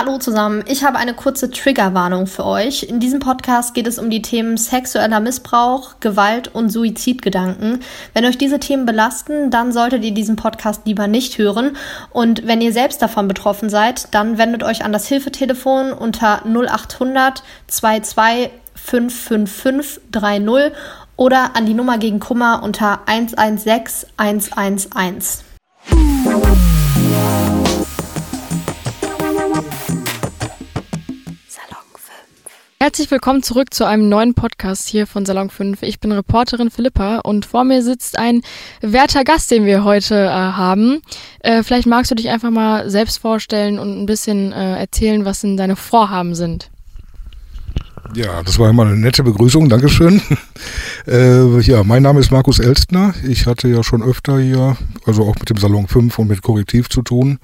Hallo zusammen, ich habe eine kurze Triggerwarnung für euch. In diesem Podcast geht es um die Themen sexueller Missbrauch, Gewalt und Suizidgedanken. Wenn euch diese Themen belasten, dann solltet ihr diesen Podcast lieber nicht hören. Und wenn ihr selbst davon betroffen seid, dann wendet euch an das Hilfetelefon unter 0800 22 555 30 oder an die Nummer gegen Kummer unter 116 111. Herzlich willkommen zurück zu einem neuen Podcast hier von Salon 5. Ich bin Reporterin Philippa und vor mir sitzt ein werter Gast, den wir heute äh, haben. Äh, vielleicht magst du dich einfach mal selbst vorstellen und ein bisschen äh, erzählen, was denn deine Vorhaben sind. Ja, das war immer eine nette Begrüßung, Dankeschön. Äh, ja, mein Name ist Markus Elstner. Ich hatte ja schon öfter hier, also auch mit dem Salon 5 und mit Korrektiv zu tun.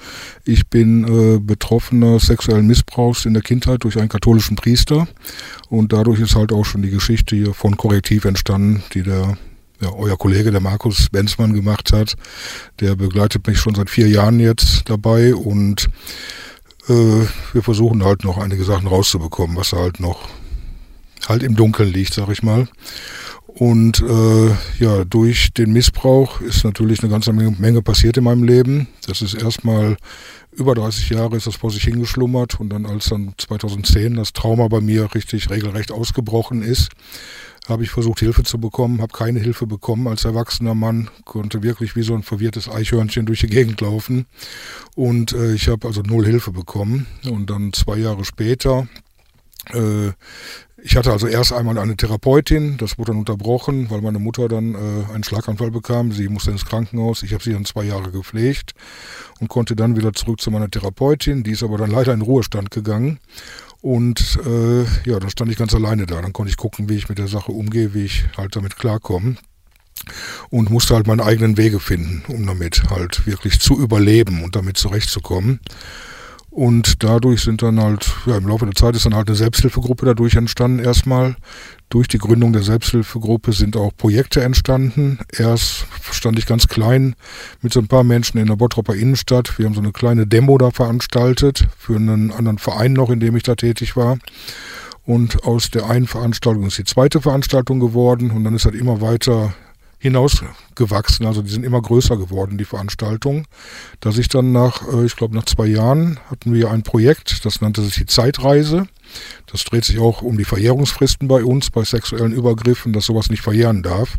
Ich bin äh, Betroffener sexuellen Missbrauchs in der Kindheit durch einen katholischen Priester und dadurch ist halt auch schon die Geschichte hier von Korrektiv entstanden, die der ja, euer Kollege, der Markus Benzmann, gemacht hat. Der begleitet mich schon seit vier Jahren jetzt dabei und äh, wir versuchen halt noch einige Sachen rauszubekommen, was halt noch halt im Dunkeln liegt, sag ich mal. Und äh, ja, durch den Missbrauch ist natürlich eine ganze Menge passiert in meinem Leben. Das ist erstmal über 30 Jahre ist das vor sich hingeschlummert und dann als dann 2010 das Trauma bei mir richtig regelrecht ausgebrochen ist, habe ich versucht Hilfe zu bekommen, habe keine Hilfe bekommen als erwachsener Mann, konnte wirklich wie so ein verwirrtes Eichhörnchen durch die Gegend laufen und äh, ich habe also null Hilfe bekommen und dann zwei Jahre später äh, ich hatte also erst einmal eine Therapeutin, das wurde dann unterbrochen, weil meine Mutter dann äh, einen Schlaganfall bekam. Sie musste ins Krankenhaus. Ich habe sie dann zwei Jahre gepflegt und konnte dann wieder zurück zu meiner Therapeutin. Die ist aber dann leider in Ruhestand gegangen. Und äh, ja, dann stand ich ganz alleine da. Dann konnte ich gucken, wie ich mit der Sache umgehe, wie ich halt damit klarkomme. Und musste halt meine eigenen Wege finden, um damit halt wirklich zu überleben und damit zurechtzukommen. Und dadurch sind dann halt, ja, im Laufe der Zeit ist dann halt eine Selbsthilfegruppe dadurch entstanden erstmal. Durch die Gründung der Selbsthilfegruppe sind auch Projekte entstanden. Erst stand ich ganz klein mit so ein paar Menschen in der Bottropper Innenstadt. Wir haben so eine kleine Demo da veranstaltet für einen anderen Verein noch, in dem ich da tätig war. Und aus der einen Veranstaltung ist die zweite Veranstaltung geworden und dann ist halt immer weiter hinausgewachsen. Also die sind immer größer geworden, die Veranstaltungen. Dass ich dann nach, äh, ich glaube nach zwei Jahren hatten wir ein Projekt, das nannte sich die Zeitreise. Das dreht sich auch um die Verjährungsfristen bei uns, bei sexuellen Übergriffen, dass sowas nicht verjähren darf.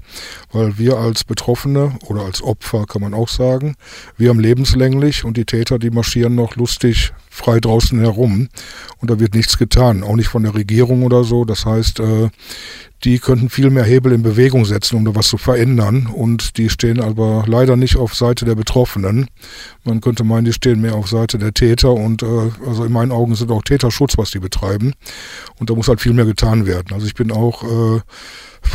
Weil wir als Betroffene oder als Opfer kann man auch sagen, wir haben lebenslänglich und die Täter, die marschieren noch lustig frei draußen herum und da wird nichts getan, auch nicht von der Regierung oder so. Das heißt, äh, die könnten viel mehr Hebel in Bewegung setzen, um da was zu verändern. Und die stehen aber leider nicht auf Seite der Betroffenen. Man könnte meinen, die stehen mehr auf Seite der Täter. Und äh, also in meinen Augen sind auch Täterschutz, was die betreiben. Und da muss halt viel mehr getan werden. Also ich bin auch äh,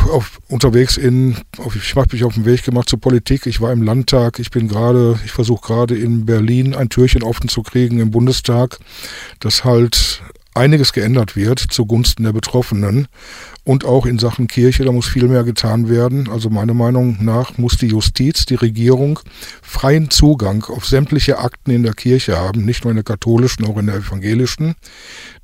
auf, unterwegs in, auf, ich habe mich auf den Weg gemacht zur Politik. Ich war im Landtag. Ich bin gerade, ich versuche gerade in Berlin ein Türchen offen zu kriegen im Bundestag, das halt einiges geändert wird zugunsten der Betroffenen und auch in Sachen Kirche, da muss viel mehr getan werden. Also meiner Meinung nach muss die Justiz, die Regierung freien Zugang auf sämtliche Akten in der Kirche haben, nicht nur in der katholischen, auch in der evangelischen.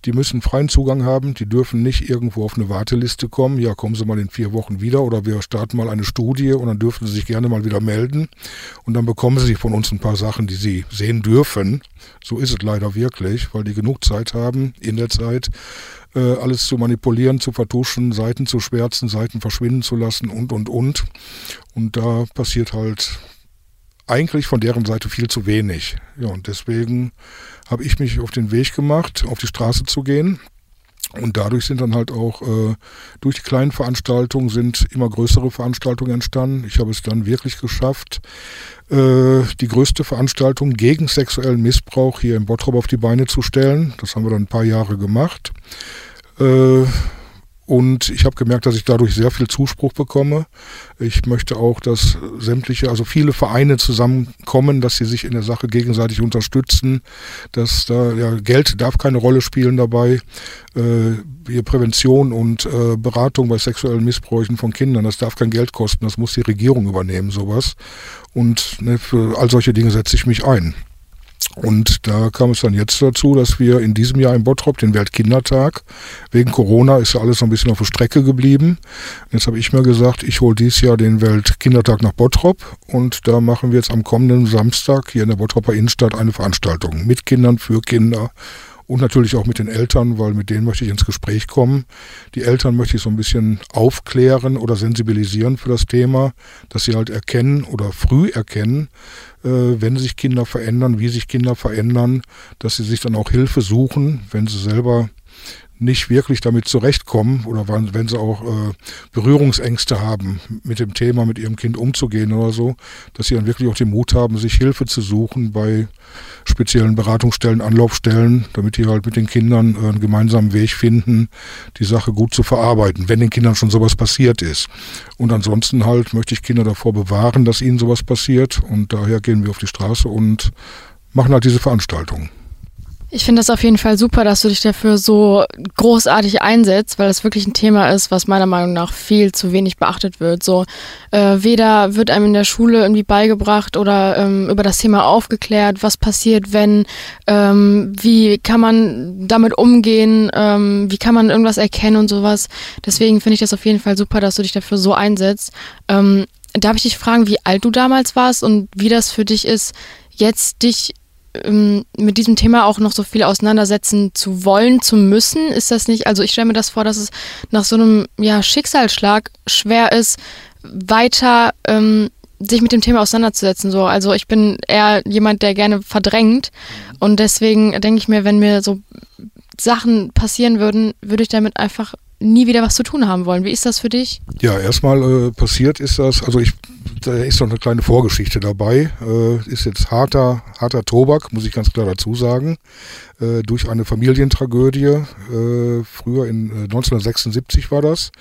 Die müssen freien Zugang haben, die dürfen nicht irgendwo auf eine Warteliste kommen. Ja, kommen Sie mal in vier Wochen wieder oder wir starten mal eine Studie und dann dürfen Sie sich gerne mal wieder melden. Und dann bekommen Sie von uns ein paar Sachen, die Sie sehen dürfen. So ist es leider wirklich, weil die genug Zeit haben, in der Zeit äh, alles zu manipulieren, zu vertuschen, Seiten zu schwärzen, Seiten verschwinden zu lassen und, und, und. Und da passiert halt eigentlich von deren Seite viel zu wenig. Ja, und deswegen habe ich mich auf den Weg gemacht, auf die Straße zu gehen. Und dadurch sind dann halt auch äh, durch die kleinen Veranstaltungen sind immer größere Veranstaltungen entstanden. Ich habe es dann wirklich geschafft, äh, die größte Veranstaltung gegen sexuellen Missbrauch hier in Bottrop auf die Beine zu stellen. Das haben wir dann ein paar Jahre gemacht. Äh, und ich habe gemerkt, dass ich dadurch sehr viel Zuspruch bekomme. Ich möchte auch, dass sämtliche, also viele Vereine zusammenkommen, dass sie sich in der Sache gegenseitig unterstützen, dass da ja, Geld darf keine Rolle spielen dabei. Äh, Prävention und äh, Beratung bei sexuellen Missbräuchen von Kindern, das darf kein Geld kosten, das muss die Regierung übernehmen, sowas. Und ne, für all solche Dinge setze ich mich ein. Und da kam es dann jetzt dazu, dass wir in diesem Jahr in Bottrop den Weltkindertag, wegen Corona ist ja alles noch ein bisschen auf der Strecke geblieben. Jetzt habe ich mir gesagt, ich hole dieses Jahr den Weltkindertag nach Bottrop und da machen wir jetzt am kommenden Samstag hier in der Bottroper Innenstadt eine Veranstaltung mit Kindern, für Kinder und natürlich auch mit den Eltern, weil mit denen möchte ich ins Gespräch kommen. Die Eltern möchte ich so ein bisschen aufklären oder sensibilisieren für das Thema, dass sie halt erkennen oder früh erkennen, äh, wenn sich Kinder verändern, wie sich Kinder verändern, dass sie sich dann auch Hilfe suchen, wenn sie selber nicht wirklich damit zurechtkommen oder wenn sie auch äh, Berührungsängste haben, mit dem Thema mit ihrem Kind umzugehen oder so, dass sie dann wirklich auch den Mut haben, sich Hilfe zu suchen bei speziellen Beratungsstellen, Anlaufstellen, damit die halt mit den Kindern äh, einen gemeinsamen Weg finden, die Sache gut zu verarbeiten, wenn den Kindern schon sowas passiert ist. Und ansonsten halt möchte ich Kinder davor bewahren, dass ihnen sowas passiert und daher gehen wir auf die Straße und machen halt diese Veranstaltung. Ich finde das auf jeden Fall super, dass du dich dafür so großartig einsetzt, weil das wirklich ein Thema ist, was meiner Meinung nach viel zu wenig beachtet wird. So äh, weder wird einem in der Schule irgendwie beigebracht oder ähm, über das Thema aufgeklärt, was passiert, wenn, ähm, wie kann man damit umgehen, ähm, wie kann man irgendwas erkennen und sowas. Deswegen finde ich das auf jeden Fall super, dass du dich dafür so einsetzt. Ähm, darf ich dich fragen, wie alt du damals warst und wie das für dich ist, jetzt dich mit diesem Thema auch noch so viel auseinandersetzen zu wollen, zu müssen? Ist das nicht, also ich stelle mir das vor, dass es nach so einem ja, Schicksalsschlag schwer ist, weiter ähm, sich mit dem Thema auseinanderzusetzen. So. Also ich bin eher jemand, der gerne verdrängt und deswegen denke ich mir, wenn mir so Sachen passieren würden, würde ich damit einfach nie wieder was zu tun haben wollen. Wie ist das für dich? Ja, erstmal äh, passiert ist das, also ich, da ist noch eine kleine Vorgeschichte dabei. Äh, ist jetzt harter, harter Tobak, muss ich ganz klar dazu sagen. Äh, durch eine Familientragödie. Äh, früher in 1976 äh, war das.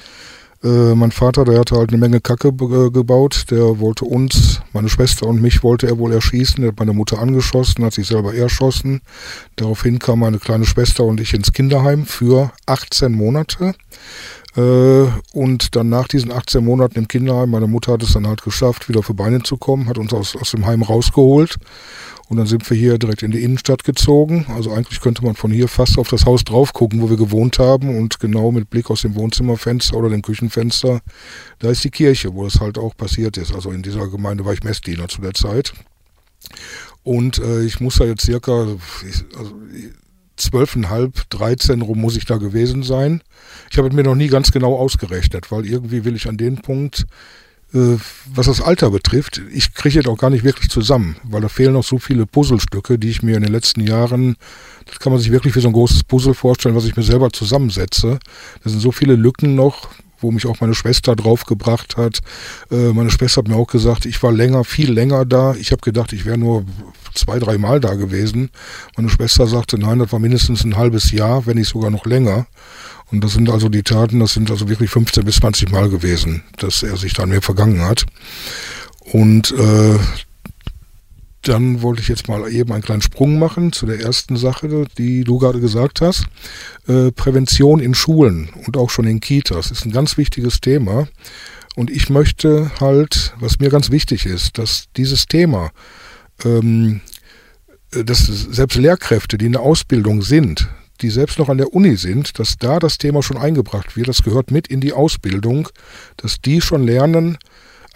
Äh, mein Vater, der hatte halt eine Menge Kacke äh, gebaut. Der wollte uns, meine Schwester und mich wollte er wohl erschießen. Er hat meine Mutter angeschossen, hat sich selber erschossen. Daraufhin kam meine kleine Schwester und ich ins Kinderheim für 18 Monate. Äh, und dann nach diesen 18 Monaten im Kinderheim, meine Mutter hat es dann halt geschafft, wieder die Beine zu kommen, hat uns aus, aus dem Heim rausgeholt und dann sind wir hier direkt in die Innenstadt gezogen. Also eigentlich könnte man von hier fast auf das Haus drauf gucken, wo wir gewohnt haben. Und genau mit Blick aus dem Wohnzimmerfenster oder dem Küchenfenster, da ist die Kirche, wo das halt auch passiert ist. Also in dieser Gemeinde war ich Messdiener zu der Zeit. Und äh, ich muss da jetzt circa also, zwölfeinhalb, dreizehn rum muss ich da gewesen sein. Ich habe mir noch nie ganz genau ausgerechnet, weil irgendwie will ich an den Punkt äh, was das Alter betrifft, ich kriege jetzt auch gar nicht wirklich zusammen, weil da fehlen noch so viele Puzzlestücke, die ich mir in den letzten Jahren, das kann man sich wirklich wie so ein großes Puzzle vorstellen, was ich mir selber zusammensetze. Da sind so viele Lücken noch, wo mich auch meine Schwester draufgebracht hat. Äh, meine Schwester hat mir auch gesagt, ich war länger, viel länger da. Ich habe gedacht, ich wäre nur zwei, drei Mal da gewesen. Meine Schwester sagte, nein, das war mindestens ein halbes Jahr, wenn nicht sogar noch länger. Und das sind also die Taten, das sind also wirklich 15 bis 20 Mal gewesen, dass er sich da an mir vergangen hat. Und äh, dann wollte ich jetzt mal eben einen kleinen Sprung machen zu der ersten Sache, die du gerade gesagt hast. Äh, Prävention in Schulen und auch schon in Kitas ist ein ganz wichtiges Thema. Und ich möchte halt, was mir ganz wichtig ist, dass dieses Thema, ähm, dass selbst Lehrkräfte, die in der Ausbildung sind, die selbst noch an der Uni sind, dass da das Thema schon eingebracht wird. Das gehört mit in die Ausbildung, dass die schon lernen,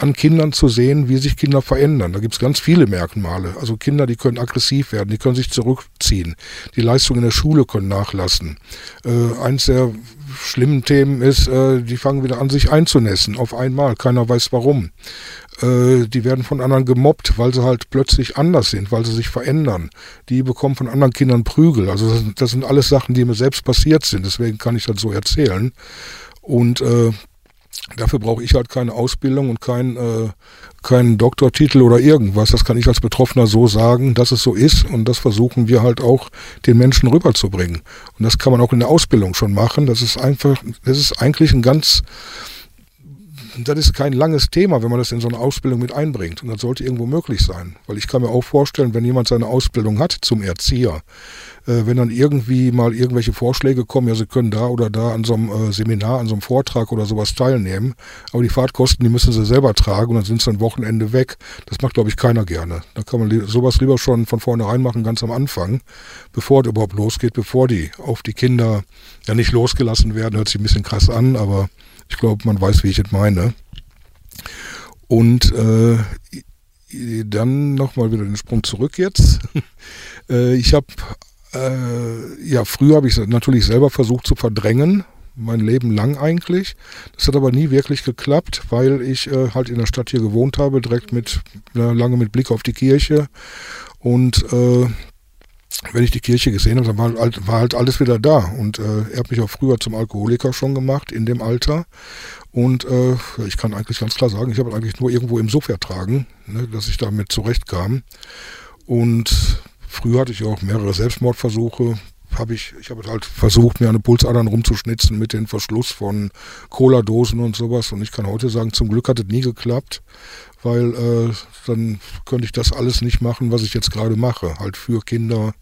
an Kindern zu sehen, wie sich Kinder verändern. Da gibt es ganz viele Merkmale. Also Kinder, die können aggressiv werden, die können sich zurückziehen. Die Leistungen in der Schule können nachlassen. Äh, eins der schlimmen Themen ist, äh, die fangen wieder an, sich einzunässen. Auf einmal. Keiner weiß warum. Äh, die werden von anderen gemobbt, weil sie halt plötzlich anders sind, weil sie sich verändern. Die bekommen von anderen Kindern Prügel. Also das, das sind alles Sachen, die mir selbst passiert sind. Deswegen kann ich das so erzählen. Und äh, dafür brauche ich halt keine Ausbildung und keinen äh, keinen Doktortitel oder irgendwas. Das kann ich als Betroffener so sagen, dass es so ist und das versuchen wir halt auch den Menschen rüberzubringen. Und das kann man auch in der Ausbildung schon machen. Das ist einfach, das ist eigentlich ein ganz das ist kein langes Thema, wenn man das in so eine Ausbildung mit einbringt. Und das sollte irgendwo möglich sein. Weil ich kann mir auch vorstellen, wenn jemand seine Ausbildung hat zum Erzieher, äh, wenn dann irgendwie mal irgendwelche Vorschläge kommen, ja, Sie können da oder da an so einem äh, Seminar, an so einem Vortrag oder sowas teilnehmen, aber die Fahrtkosten, die müssen Sie selber tragen und dann sind Sie ein Wochenende weg. Das macht, glaube ich, keiner gerne. Da kann man sowas lieber schon von vornherein machen, ganz am Anfang, bevor es überhaupt losgeht, bevor die auf die Kinder ja nicht losgelassen werden, hört sich ein bisschen krass an, aber ich glaube, man weiß, wie ich es meine. Und äh, dann nochmal wieder den Sprung zurück jetzt. äh, ich habe, äh, ja, früher habe ich natürlich selber versucht zu verdrängen, mein Leben lang eigentlich. Das hat aber nie wirklich geklappt, weil ich äh, halt in der Stadt hier gewohnt habe, direkt mit, lange mit Blick auf die Kirche. Und äh, wenn ich die Kirche gesehen habe, dann war halt, war halt alles wieder da. Und äh, er hat mich auch früher zum Alkoholiker schon gemacht, in dem Alter. Und äh, ich kann eigentlich ganz klar sagen, ich habe eigentlich nur irgendwo im Suff ertragen, ne, dass ich damit zurechtkam. Und früher hatte ich auch mehrere Selbstmordversuche. Hab ich ich habe halt versucht, mir eine Pulsadern rumzuschnitzen mit dem Verschluss von Cola-Dosen und sowas. Und ich kann heute sagen, zum Glück hat es nie geklappt, weil äh, dann könnte ich das alles nicht machen, was ich jetzt gerade mache. Halt für Kinder,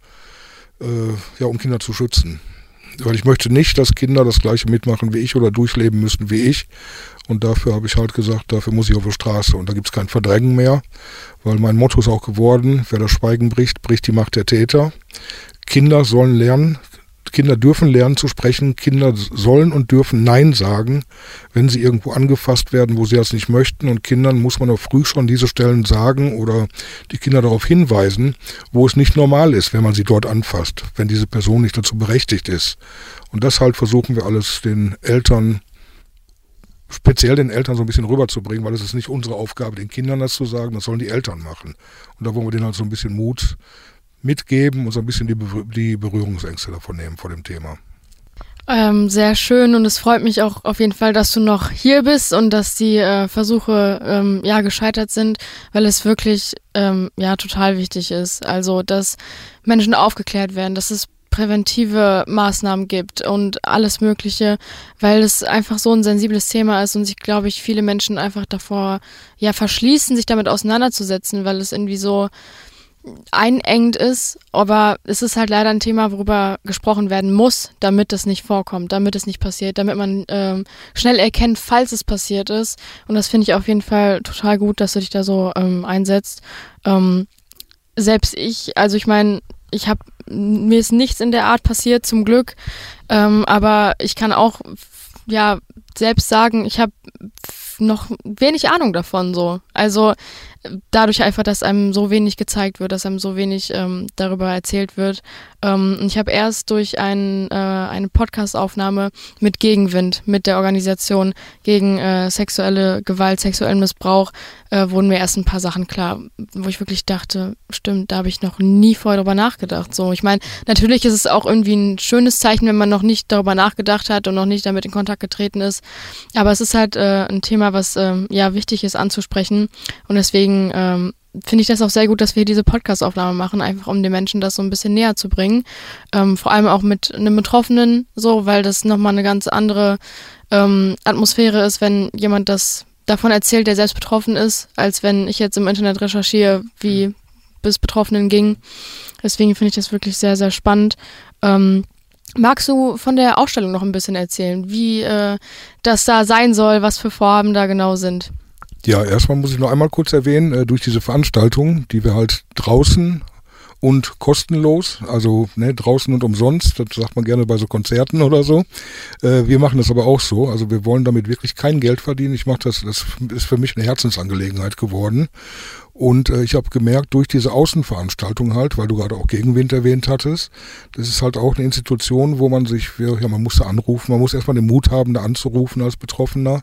ja, um Kinder zu schützen. Weil ich möchte nicht, dass Kinder das gleiche mitmachen wie ich oder durchleben müssen wie ich. Und dafür habe ich halt gesagt, dafür muss ich auf die Straße. Und da gibt es kein Verdrängen mehr, weil mein Motto ist auch geworden, wer das Schweigen bricht, bricht die Macht der Täter. Kinder sollen lernen, Kinder dürfen lernen zu sprechen, Kinder sollen und dürfen Nein sagen, wenn sie irgendwo angefasst werden, wo sie das nicht möchten. Und Kindern muss man auch früh schon diese Stellen sagen oder die Kinder darauf hinweisen, wo es nicht normal ist, wenn man sie dort anfasst, wenn diese Person nicht dazu berechtigt ist. Und das halt versuchen wir alles den Eltern speziell den Eltern so ein bisschen rüberzubringen, weil es ist nicht unsere Aufgabe, den Kindern das zu sagen, das sollen die Eltern machen. Und da wollen wir denen halt so ein bisschen Mut mitgeben und so ein bisschen die, die Berührungsängste davon nehmen vor dem Thema. Ähm, sehr schön und es freut mich auch auf jeden Fall, dass du noch hier bist und dass die äh, Versuche ähm, ja gescheitert sind, weil es wirklich ähm, ja total wichtig ist. Also dass Menschen aufgeklärt werden, dass es präventive Maßnahmen gibt und alles Mögliche, weil es einfach so ein sensibles Thema ist und sich, glaube ich, viele Menschen einfach davor ja verschließen, sich damit auseinanderzusetzen, weil es irgendwie so einengt ist, aber es ist halt leider ein Thema, worüber gesprochen werden muss, damit es nicht vorkommt, damit es nicht passiert, damit man ähm, schnell erkennt, falls es passiert ist. Und das finde ich auf jeden Fall total gut, dass du dich da so ähm, einsetzt. Ähm, selbst ich, also ich meine, ich habe mir ist nichts in der Art passiert, zum Glück, ähm, aber ich kann auch ja selbst sagen, ich habe noch wenig Ahnung davon so. Also dadurch einfach, dass einem so wenig gezeigt wird, dass einem so wenig ähm, darüber erzählt wird. Ähm, ich habe erst durch ein, äh, eine Podcastaufnahme mit Gegenwind, mit der Organisation gegen äh, sexuelle Gewalt, sexuellen Missbrauch, äh, wurden mir erst ein paar Sachen klar, wo ich wirklich dachte, stimmt, da habe ich noch nie vorher drüber nachgedacht. So, ich meine, natürlich ist es auch irgendwie ein schönes Zeichen, wenn man noch nicht darüber nachgedacht hat und noch nicht damit in Kontakt getreten ist. Aber es ist halt äh, ein Thema, was ähm, ja wichtig ist anzusprechen und deswegen deswegen ähm, finde ich das auch sehr gut, dass wir diese Podcast-Aufnahme machen, einfach um den Menschen das so ein bisschen näher zu bringen. Ähm, vor allem auch mit einem Betroffenen, so, weil das nochmal eine ganz andere ähm, Atmosphäre ist, wenn jemand das davon erzählt, der selbst betroffen ist, als wenn ich jetzt im Internet recherchiere, wie bis Betroffenen ging. Deswegen finde ich das wirklich sehr, sehr spannend. Ähm, magst du von der Ausstellung noch ein bisschen erzählen, wie äh, das da sein soll, was für Vorhaben da genau sind? Ja, erstmal muss ich noch einmal kurz erwähnen, äh, durch diese Veranstaltung, die wir halt draußen und kostenlos, also ne, draußen und umsonst, das sagt man gerne bei so Konzerten oder so. Äh, wir machen das aber auch so, also wir wollen damit wirklich kein Geld verdienen. Ich mache das, das ist für mich eine Herzensangelegenheit geworden und äh, ich habe gemerkt, durch diese Außenveranstaltung halt, weil du gerade auch Gegenwind erwähnt hattest, das ist halt auch eine Institution, wo man sich, ja, man muss da anrufen, man muss erstmal den Mut haben, da anzurufen als Betroffener.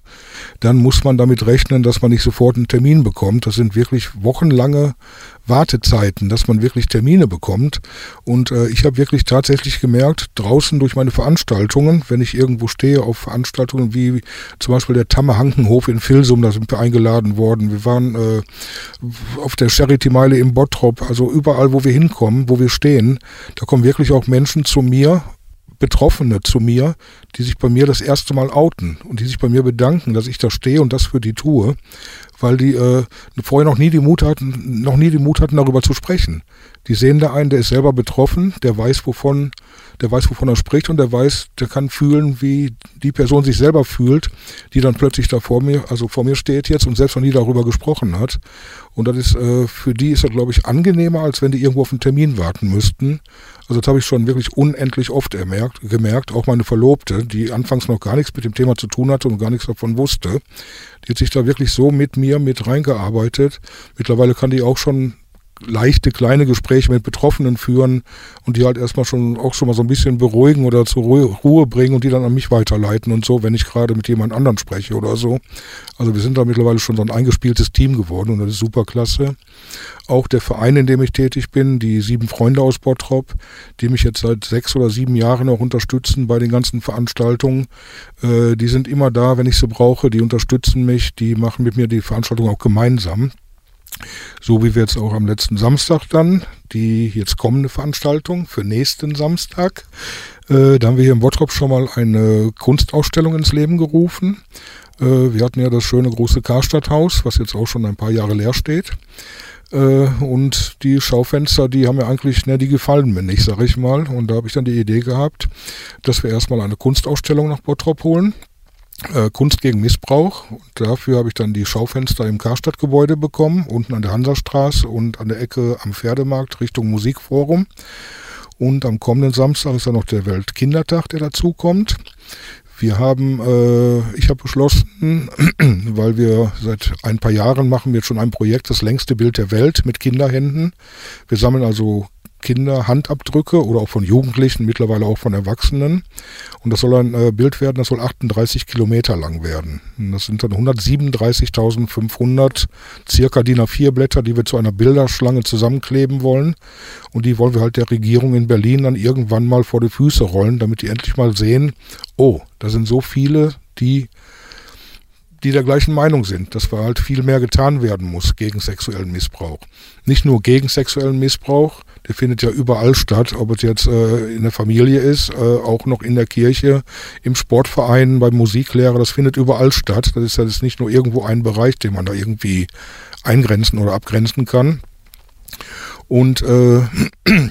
Dann muss man damit rechnen, dass man nicht sofort einen Termin bekommt. Das sind wirklich wochenlange Wartezeiten, dass man wirklich Termine bekommt. Und äh, ich habe wirklich tatsächlich gemerkt, draußen durch meine Veranstaltungen, wenn ich irgendwo stehe auf Veranstaltungen wie zum Beispiel der Tamme Hankenhof in Filsum, da sind wir eingeladen worden. Wir waren äh, auf der Charity-Meile im Bottrop, also überall, wo wir hinkommen, wo wir stehen, da kommen wirklich auch Menschen zu mir, Betroffene zu mir, die sich bei mir das erste Mal outen und die sich bei mir bedanken, dass ich da stehe und das für die tue, weil die äh, vorher noch nie die Mut hatten, noch nie den Mut hatten, darüber zu sprechen. Die sehen da einen, der ist selber betroffen, der weiß, wovon, der weiß, wovon er spricht und der weiß, der kann fühlen, wie die Person sich selber fühlt, die dann plötzlich da vor mir, also vor mir steht jetzt und selbst noch nie darüber gesprochen hat. Und das ist, äh, für die ist das, glaube ich, angenehmer, als wenn die irgendwo auf einen Termin warten müssten. Also das habe ich schon wirklich unendlich oft ermerkt, gemerkt. Auch meine Verlobte, die anfangs noch gar nichts mit dem Thema zu tun hatte und gar nichts davon wusste, die hat sich da wirklich so mit mir mit reingearbeitet. Mittlerweile kann die auch schon leichte kleine Gespräche mit Betroffenen führen und die halt erstmal schon auch schon mal so ein bisschen beruhigen oder zur Ruhe bringen und die dann an mich weiterleiten und so, wenn ich gerade mit jemand anderen spreche oder so. Also wir sind da mittlerweile schon so ein eingespieltes Team geworden und das ist super klasse. Auch der Verein, in dem ich tätig bin, die sieben Freunde aus Bottrop, die mich jetzt seit sechs oder sieben Jahren auch unterstützen bei den ganzen Veranstaltungen, äh, die sind immer da, wenn ich sie brauche, die unterstützen mich, die machen mit mir die Veranstaltung auch gemeinsam. So wie wir jetzt auch am letzten Samstag dann, die jetzt kommende Veranstaltung für nächsten Samstag. Äh, da haben wir hier im Bottrop schon mal eine Kunstausstellung ins Leben gerufen. Äh, wir hatten ja das schöne große Karstadthaus, was jetzt auch schon ein paar Jahre leer steht. Äh, und die Schaufenster, die haben mir eigentlich, ne, die gefallen mir nicht, sag ich mal. Und da habe ich dann die Idee gehabt, dass wir erstmal eine Kunstausstellung nach Bottrop holen äh, Kunst gegen Missbrauch. Und dafür habe ich dann die Schaufenster im Karstadtgebäude bekommen, unten an der Hansastraße und an der Ecke am Pferdemarkt Richtung Musikforum. Und am kommenden Samstag ist dann noch der Weltkindertag, der dazukommt. Wir haben, äh, ich habe beschlossen, weil wir seit ein paar Jahren machen wir jetzt schon ein Projekt, das längste Bild der Welt mit Kinderhänden. Wir sammeln also Kinder Handabdrücke oder auch von Jugendlichen, mittlerweile auch von Erwachsenen. Und das soll ein äh, Bild werden, das soll 38 Kilometer lang werden. Und das sind dann 137.500 circa DIN A4 Blätter, die wir zu einer Bilderschlange zusammenkleben wollen. Und die wollen wir halt der Regierung in Berlin dann irgendwann mal vor die Füße rollen, damit die endlich mal sehen, oh, da sind so viele, die die der gleichen Meinung sind, dass halt viel mehr getan werden muss gegen sexuellen Missbrauch. Nicht nur gegen sexuellen Missbrauch, der findet ja überall statt, ob es jetzt äh, in der Familie ist, äh, auch noch in der Kirche, im Sportverein, beim Musiklehrer, das findet überall statt. Das ist ja das nicht nur irgendwo ein Bereich, den man da irgendwie eingrenzen oder abgrenzen kann. Und äh,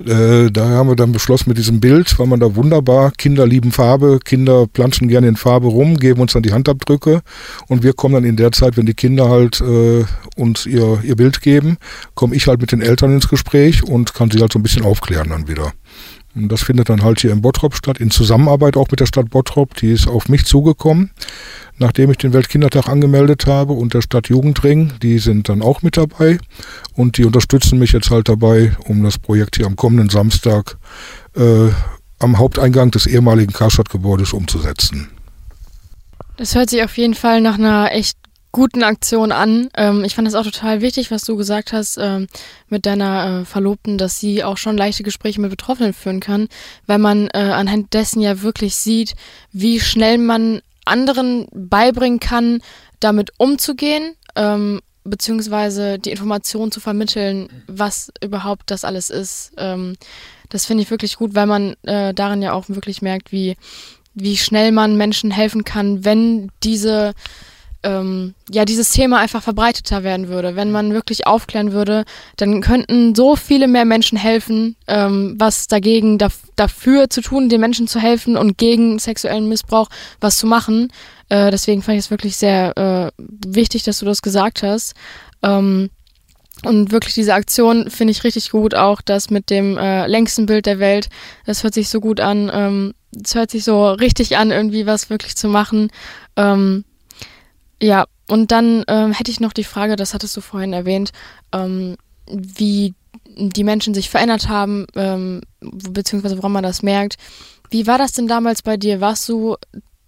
äh, da haben wir dann beschlossen mit diesem Bild, weil man da wunderbar, Kinder lieben Farbe, Kinder planschen gerne in Farbe rum, geben uns dann die Handabdrücke und wir kommen dann in der Zeit, wenn die Kinder halt äh, uns ihr, ihr Bild geben, komme ich halt mit den Eltern ins Gespräch und kann sie halt so ein bisschen aufklären dann wieder. Das findet dann halt hier in Bottrop statt, in Zusammenarbeit auch mit der Stadt Bottrop. Die ist auf mich zugekommen, nachdem ich den Weltkindertag angemeldet habe und der Stadt Jugendring. Die sind dann auch mit dabei und die unterstützen mich jetzt halt dabei, um das Projekt hier am kommenden Samstag äh, am Haupteingang des ehemaligen Karstadtgebäudes umzusetzen. Das hört sich auf jeden Fall nach einer echt guten Aktion an. Ähm, ich fand das auch total wichtig, was du gesagt hast ähm, mit deiner äh, Verlobten, dass sie auch schon leichte Gespräche mit Betroffenen führen kann, weil man äh, anhand dessen ja wirklich sieht, wie schnell man anderen beibringen kann, damit umzugehen, ähm, beziehungsweise die Information zu vermitteln, was überhaupt das alles ist. Ähm, das finde ich wirklich gut, weil man äh, darin ja auch wirklich merkt, wie, wie schnell man Menschen helfen kann, wenn diese ähm, ja dieses Thema einfach verbreiteter werden würde. Wenn man wirklich aufklären würde, dann könnten so viele mehr Menschen helfen, ähm, was dagegen da, dafür zu tun, den Menschen zu helfen und gegen sexuellen Missbrauch was zu machen. Äh, deswegen fand ich es wirklich sehr äh, wichtig, dass du das gesagt hast. Ähm, und wirklich diese Aktion finde ich richtig gut, auch das mit dem äh, längsten Bild der Welt. Das hört sich so gut an. Ähm, es hört sich so richtig an, irgendwie was wirklich zu machen. Ähm, ja, und dann ähm, hätte ich noch die Frage, das hattest du vorhin erwähnt, ähm, wie die Menschen sich verändert haben, ähm, beziehungsweise woran man das merkt. Wie war das denn damals bei dir? Warst du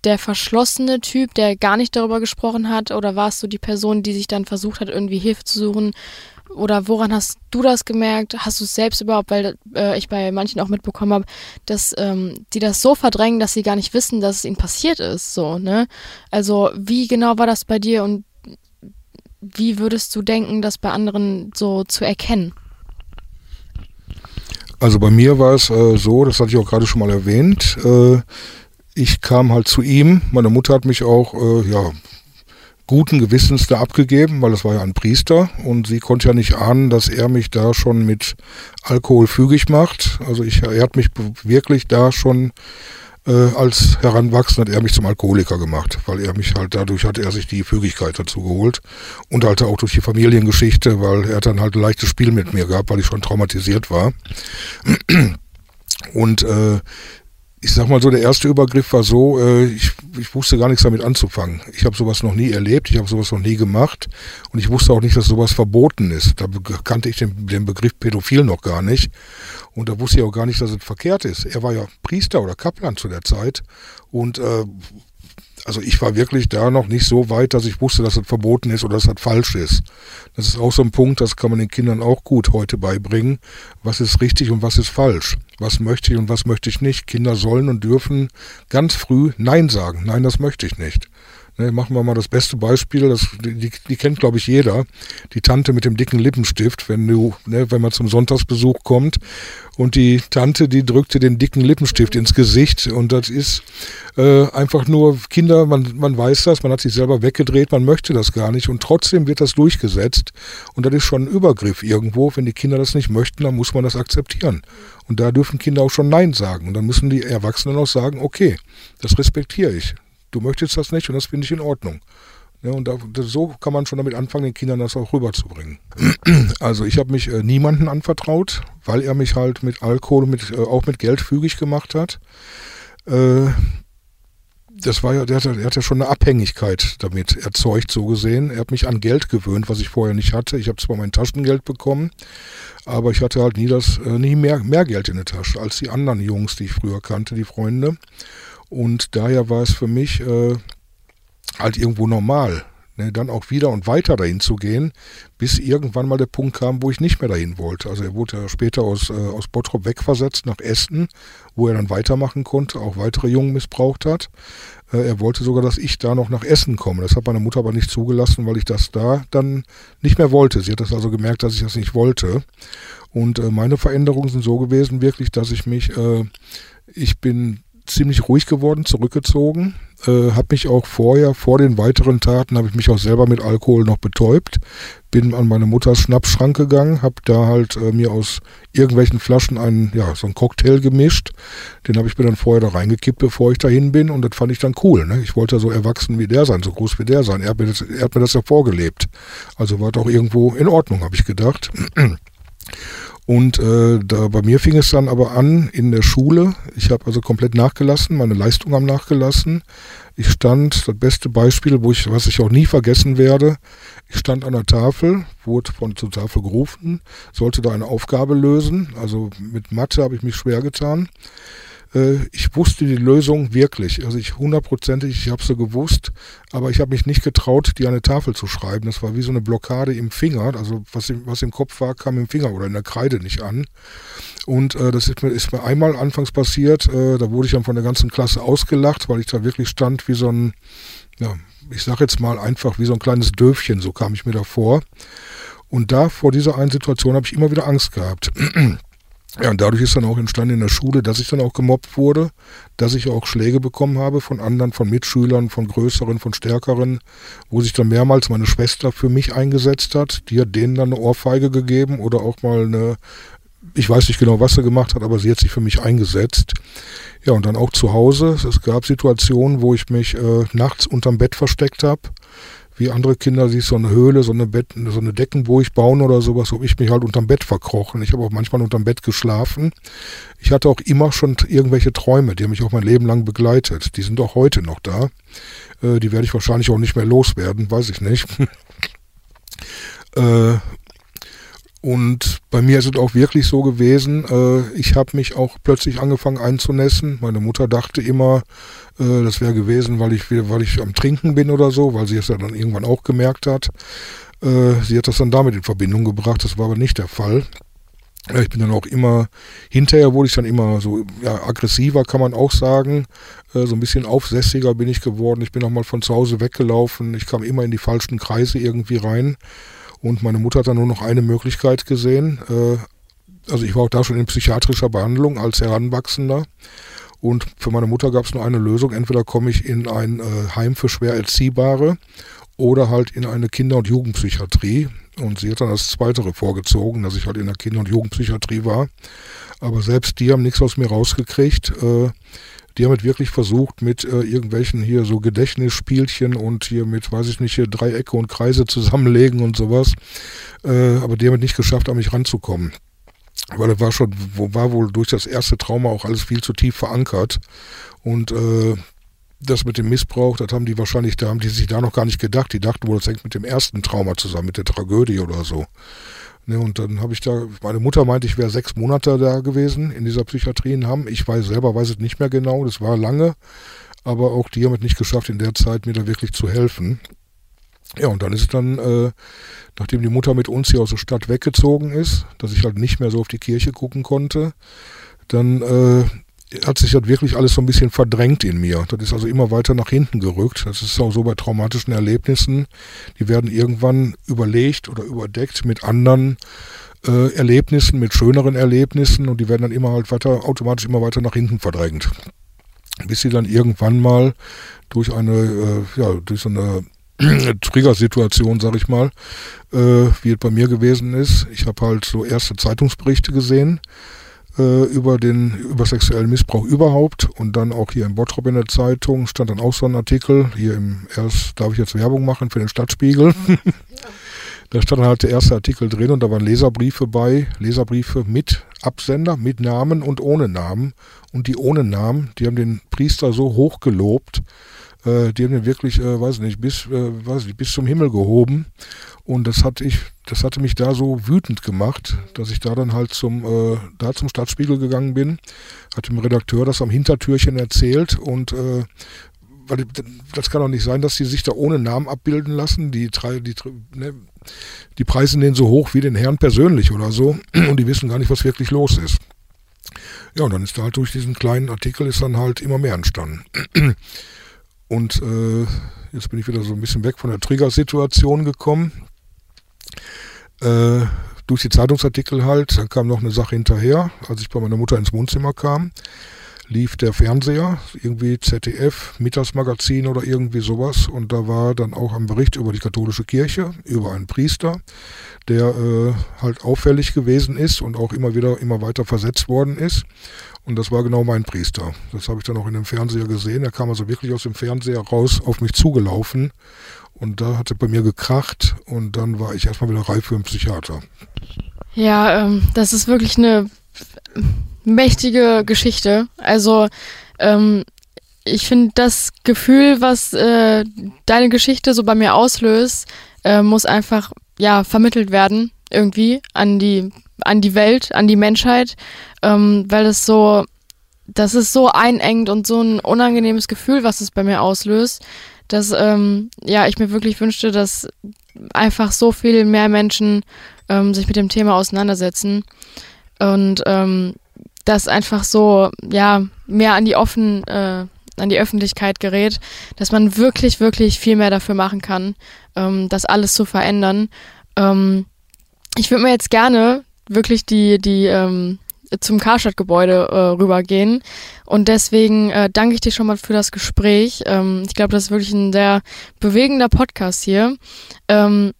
der verschlossene Typ, der gar nicht darüber gesprochen hat, oder warst du die Person, die sich dann versucht hat, irgendwie Hilfe zu suchen? Oder woran hast du das gemerkt? Hast du es selbst überhaupt, weil äh, ich bei manchen auch mitbekommen habe, dass ähm, die das so verdrängen, dass sie gar nicht wissen, dass es ihnen passiert ist. So, ne? Also wie genau war das bei dir und wie würdest du denken, das bei anderen so zu erkennen? Also bei mir war es äh, so, das hatte ich auch gerade schon mal erwähnt, äh, ich kam halt zu ihm, meine Mutter hat mich auch, äh, ja, guten Gewissens da abgegeben, weil das war ja ein Priester und sie konnte ja nicht ahnen, dass er mich da schon mit Alkohol fügig macht. Also ich, er hat mich wirklich da schon äh, als Heranwachsender hat er mich zum Alkoholiker gemacht, weil er mich halt dadurch hat er sich die Fügigkeit dazu geholt und halt auch durch die Familiengeschichte, weil er dann halt ein leichtes Spiel mit mir gab, weil ich schon traumatisiert war. Und äh, ich sag mal so, der erste Übergriff war so, äh, ich, ich wusste gar nichts damit anzufangen. Ich habe sowas noch nie erlebt, ich habe sowas noch nie gemacht und ich wusste auch nicht, dass sowas verboten ist. Da kannte ich den, den Begriff Pädophil noch gar nicht und da wusste ich auch gar nicht, dass es verkehrt ist. Er war ja Priester oder Kaplan zu der Zeit und äh, also ich war wirklich da noch nicht so weit, dass ich wusste, dass das verboten ist oder dass das falsch ist. Das ist auch so ein Punkt, das kann man den Kindern auch gut heute beibringen. Was ist richtig und was ist falsch? Was möchte ich und was möchte ich nicht? Kinder sollen und dürfen ganz früh Nein sagen. Nein, das möchte ich nicht. Ne, machen wir mal das beste Beispiel, das, die, die kennt glaube ich jeder, die Tante mit dem dicken Lippenstift, wenn du, ne, wenn man zum Sonntagsbesuch kommt und die Tante, die drückte den dicken Lippenstift ins Gesicht und das ist äh, einfach nur Kinder, man, man weiß das, man hat sich selber weggedreht, man möchte das gar nicht und trotzdem wird das durchgesetzt und das ist schon ein Übergriff irgendwo, wenn die Kinder das nicht möchten, dann muss man das akzeptieren und da dürfen Kinder auch schon Nein sagen und dann müssen die Erwachsenen auch sagen, okay, das respektiere ich, du möchtest das nicht und das finde ich in Ordnung. Ja, und da, so kann man schon damit anfangen, den Kindern das auch rüberzubringen. Also ich habe mich äh, niemanden anvertraut, weil er mich halt mit Alkohol, mit, äh, auch mit Geld fügig gemacht hat. Äh, das war ja, der hat, der hat ja schon eine Abhängigkeit damit erzeugt, so gesehen. Er hat mich an Geld gewöhnt, was ich vorher nicht hatte. Ich habe zwar mein Taschengeld bekommen, aber ich hatte halt nie das, äh, nie mehr, mehr Geld in der Tasche als die anderen Jungs, die ich früher kannte, die Freunde. Und daher war es für mich äh, halt irgendwo normal, ne, dann auch wieder und weiter dahin zu gehen, bis irgendwann mal der Punkt kam, wo ich nicht mehr dahin wollte. Also er wurde ja später aus, äh, aus Bottrop wegversetzt nach Essen, wo er dann weitermachen konnte, auch weitere Jungen missbraucht hat. Äh, er wollte sogar, dass ich da noch nach Essen komme. Das hat meine Mutter aber nicht zugelassen, weil ich das da dann nicht mehr wollte. Sie hat das also gemerkt, dass ich das nicht wollte. Und äh, meine Veränderungen sind so gewesen, wirklich, dass ich mich, äh, ich bin ziemlich ruhig geworden, zurückgezogen. Äh, habe mich auch vorher, vor den weiteren Taten, habe ich mich auch selber mit Alkohol noch betäubt. Bin an meine Mutters Schnappschrank gegangen, habe da halt äh, mir aus irgendwelchen Flaschen einen, ja, so einen Cocktail gemischt. Den habe ich mir dann vorher da reingekippt, bevor ich dahin bin. Und das fand ich dann cool. Ne? Ich wollte ja so erwachsen wie der sein, so groß wie der sein. Er hat mir das, er hat mir das ja vorgelebt. Also war doch irgendwo in Ordnung, habe ich gedacht. Und äh, da bei mir fing es dann aber an in der Schule. Ich habe also komplett nachgelassen, meine Leistung haben nachgelassen. Ich stand, das beste Beispiel, wo ich, was ich auch nie vergessen werde, ich stand an der Tafel, wurde von zur Tafel gerufen, sollte da eine Aufgabe lösen. Also mit Mathe habe ich mich schwer getan. Äh, ich wusste die Lösung wirklich. Also ich hundertprozentig, ich habe sie gewusst, aber ich habe mich nicht getraut, die an eine Tafel zu schreiben. Das war wie so eine Blockade im Finger. Also was im, was im Kopf war, kam im Finger oder in der Kreide nicht an. Und äh, das ist mir, ist mir einmal anfangs passiert. Äh, da wurde ich dann von der ganzen Klasse ausgelacht, weil ich da wirklich stand wie so ein, ja, ich sag jetzt mal einfach wie so ein kleines Döfchen, so kam ich mir da vor. Und da vor dieser einen Situation habe ich immer wieder Angst gehabt. Ja, und dadurch ist dann auch entstanden in der Schule, dass ich dann auch gemobbt wurde, dass ich auch Schläge bekommen habe von anderen, von Mitschülern, von größeren, von stärkeren, wo sich dann mehrmals meine Schwester für mich eingesetzt hat. Die hat denen dann eine Ohrfeige gegeben oder auch mal eine, ich weiß nicht genau, was sie gemacht hat, aber sie hat sich für mich eingesetzt. Ja, und dann auch zu Hause. Es gab Situationen, wo ich mich äh, nachts unterm Bett versteckt habe wie andere Kinder sich so eine Höhle, so eine, Bett, so eine Deckenburg bauen oder sowas, habe ich mich halt unterm Bett verkrochen. Ich habe auch manchmal unterm Bett geschlafen. Ich hatte auch immer schon irgendwelche Träume, die haben mich auch mein Leben lang begleitet. Die sind auch heute noch da. Äh, die werde ich wahrscheinlich auch nicht mehr loswerden, weiß ich nicht. äh, und bei mir ist es auch wirklich so gewesen, äh, ich habe mich auch plötzlich angefangen einzunässen. Meine Mutter dachte immer, äh, das wäre gewesen, weil ich, weil ich am Trinken bin oder so, weil sie es ja dann irgendwann auch gemerkt hat. Äh, sie hat das dann damit in Verbindung gebracht, das war aber nicht der Fall. Ich bin dann auch immer, hinterher wurde ich dann immer so ja, aggressiver, kann man auch sagen. Äh, so ein bisschen aufsässiger bin ich geworden. Ich bin auch mal von zu Hause weggelaufen. Ich kam immer in die falschen Kreise irgendwie rein. Und meine Mutter hat dann nur noch eine Möglichkeit gesehen, äh, also ich war auch da schon in psychiatrischer Behandlung als Heranwachsender. Und für meine Mutter gab es nur eine Lösung. Entweder komme ich in ein äh, Heim für schwer Erziehbare oder halt in eine Kinder- und Jugendpsychiatrie. Und sie hat dann das Zweite vorgezogen, dass ich halt in der Kinder- und Jugendpsychiatrie war. Aber selbst die haben nichts aus mir rausgekriegt. Die haben halt wirklich versucht, mit äh, irgendwelchen hier so Gedächtnisspielchen und hier mit, weiß ich nicht, hier Dreiecke und Kreise zusammenlegen und sowas. Äh, aber die haben es nicht geschafft, an mich ranzukommen. Weil er war schon, war wohl durch das erste Trauma auch alles viel zu tief verankert. Und äh, das mit dem Missbrauch, das haben die wahrscheinlich, da haben die sich da noch gar nicht gedacht. Die dachten wohl, das hängt mit dem ersten Trauma zusammen, mit der Tragödie oder so. Ne, und dann habe ich da, meine Mutter meinte, ich wäre sechs Monate da gewesen in dieser Psychiatrie in Hamm. Ich weiß selber, weiß es nicht mehr genau, das war lange, aber auch die haben es nicht geschafft, in der Zeit mir da wirklich zu helfen. Ja, und dann ist es dann, äh, nachdem die Mutter mit uns hier aus der Stadt weggezogen ist, dass ich halt nicht mehr so auf die Kirche gucken konnte, dann äh, hat sich das wirklich alles so ein bisschen verdrängt in mir. Das ist also immer weiter nach hinten gerückt. Das ist auch so bei traumatischen Erlebnissen. Die werden irgendwann überlegt oder überdeckt mit anderen äh, Erlebnissen, mit schöneren Erlebnissen und die werden dann immer halt weiter, automatisch immer weiter nach hinten verdrängt. Bis sie dann irgendwann mal durch eine, äh, ja, durch so eine Triggersituation, sag ich mal, äh, wie es bei mir gewesen ist. Ich habe halt so erste Zeitungsberichte gesehen äh, über den über sexuellen Missbrauch überhaupt und dann auch hier in Bottrop in der Zeitung stand dann auch so ein Artikel hier im erst darf ich jetzt Werbung machen für den Stadtspiegel? Da stand halt der erste Artikel drin und da waren Leserbriefe bei Leserbriefe mit Absender mit Namen und ohne Namen. Und die ohne Namen die haben den Priester so hoch gelobt äh, die haben den wirklich äh, weiß nicht bis äh, weiß nicht bis zum Himmel gehoben und das hatte ich, das hatte mich da so wütend gemacht, dass ich da dann halt zum, äh, da zum Stadtspiegel gegangen bin, hat dem Redakteur das am Hintertürchen erzählt und äh, weil das kann doch nicht sein, dass die sich da ohne Namen abbilden lassen. Die, die, ne, die preisen den so hoch wie den Herrn persönlich oder so und die wissen gar nicht, was wirklich los ist. Ja, und dann ist da halt durch diesen kleinen Artikel ist dann halt immer mehr entstanden. Und äh, jetzt bin ich wieder so ein bisschen weg von der Trigger-Situation gekommen. Äh, durch die Zeitungsartikel halt, dann kam noch eine Sache hinterher, als ich bei meiner Mutter ins Wohnzimmer kam, lief der Fernseher, irgendwie ZDF, Mittagsmagazin oder irgendwie sowas und da war dann auch ein Bericht über die katholische Kirche, über einen Priester, der äh, halt auffällig gewesen ist und auch immer wieder immer weiter versetzt worden ist und das war genau mein Priester. Das habe ich dann auch in dem Fernseher gesehen. Er kam also wirklich aus dem Fernseher raus auf mich zugelaufen und da hat es bei mir gekracht und dann war ich erstmal wieder reif für einen Psychiater. Ja, ähm, das ist wirklich eine mächtige Geschichte. Also ähm, ich finde das Gefühl, was äh, deine Geschichte so bei mir auslöst, äh, muss einfach ja vermittelt werden irgendwie an die an die Welt, an die Menschheit, ähm, weil es so das ist so einengt und so ein unangenehmes Gefühl, was es bei mir auslöst dass ähm, ja ich mir wirklich wünschte, dass einfach so viel mehr Menschen ähm, sich mit dem Thema auseinandersetzen und ähm, das einfach so ja mehr an die offen äh, an die Öffentlichkeit gerät, dass man wirklich wirklich viel mehr dafür machen kann, ähm, das alles zu verändern. Ähm, ich würde mir jetzt gerne wirklich die die ähm, zum Karstadt-Gebäude äh, rübergehen. Und deswegen äh, danke ich dir schon mal für das Gespräch. Ähm, ich glaube, das ist wirklich ein sehr bewegender Podcast hier. Ähm,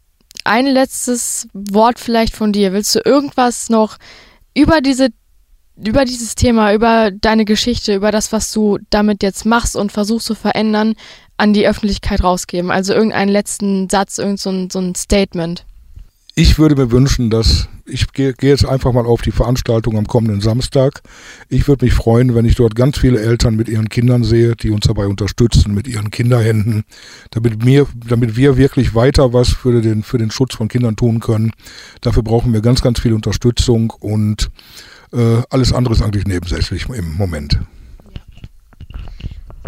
ein letztes Wort vielleicht von dir. Willst du irgendwas noch über diese über dieses Thema, über deine Geschichte, über das, was du damit jetzt machst und versuchst zu verändern, an die Öffentlichkeit rausgeben? Also irgendeinen letzten Satz, irgendein so ein, Statement ich würde mir wünschen, dass ich gehe geh jetzt einfach mal auf die Veranstaltung am kommenden Samstag. Ich würde mich freuen, wenn ich dort ganz viele Eltern mit ihren Kindern sehe, die uns dabei unterstützen, mit ihren Kinderhänden, damit wir, damit wir wirklich weiter was für den, für den Schutz von Kindern tun können. Dafür brauchen wir ganz, ganz viel Unterstützung und äh, alles andere ist eigentlich nebensächlich im Moment.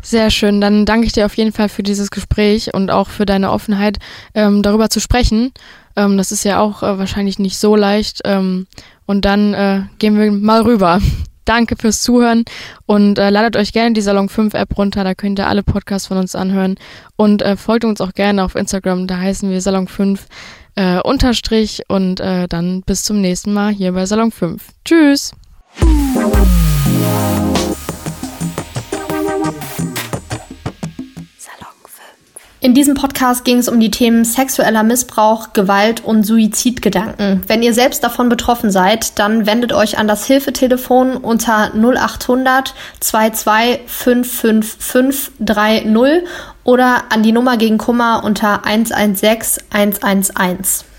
Sehr schön. Dann danke ich dir auf jeden Fall für dieses Gespräch und auch für deine Offenheit, ähm, darüber zu sprechen. Ähm, das ist ja auch äh, wahrscheinlich nicht so leicht. Ähm, und dann äh, gehen wir mal rüber. danke fürs Zuhören und äh, ladet euch gerne die Salon 5 App runter, da könnt ihr alle Podcasts von uns anhören und äh, folgt uns auch gerne auf Instagram, da heißen wir Salon 5 äh, Unterstrich und äh, dann bis zum nächsten Mal hier bei Salon 5. Tschüss! In diesem Podcast ging es um die Themen sexueller Missbrauch, Gewalt und Suizidgedanken. Wenn ihr selbst davon betroffen seid, dann wendet euch an das Hilfetelefon unter 0800 22 55530 oder an die Nummer gegen Kummer unter 116 111.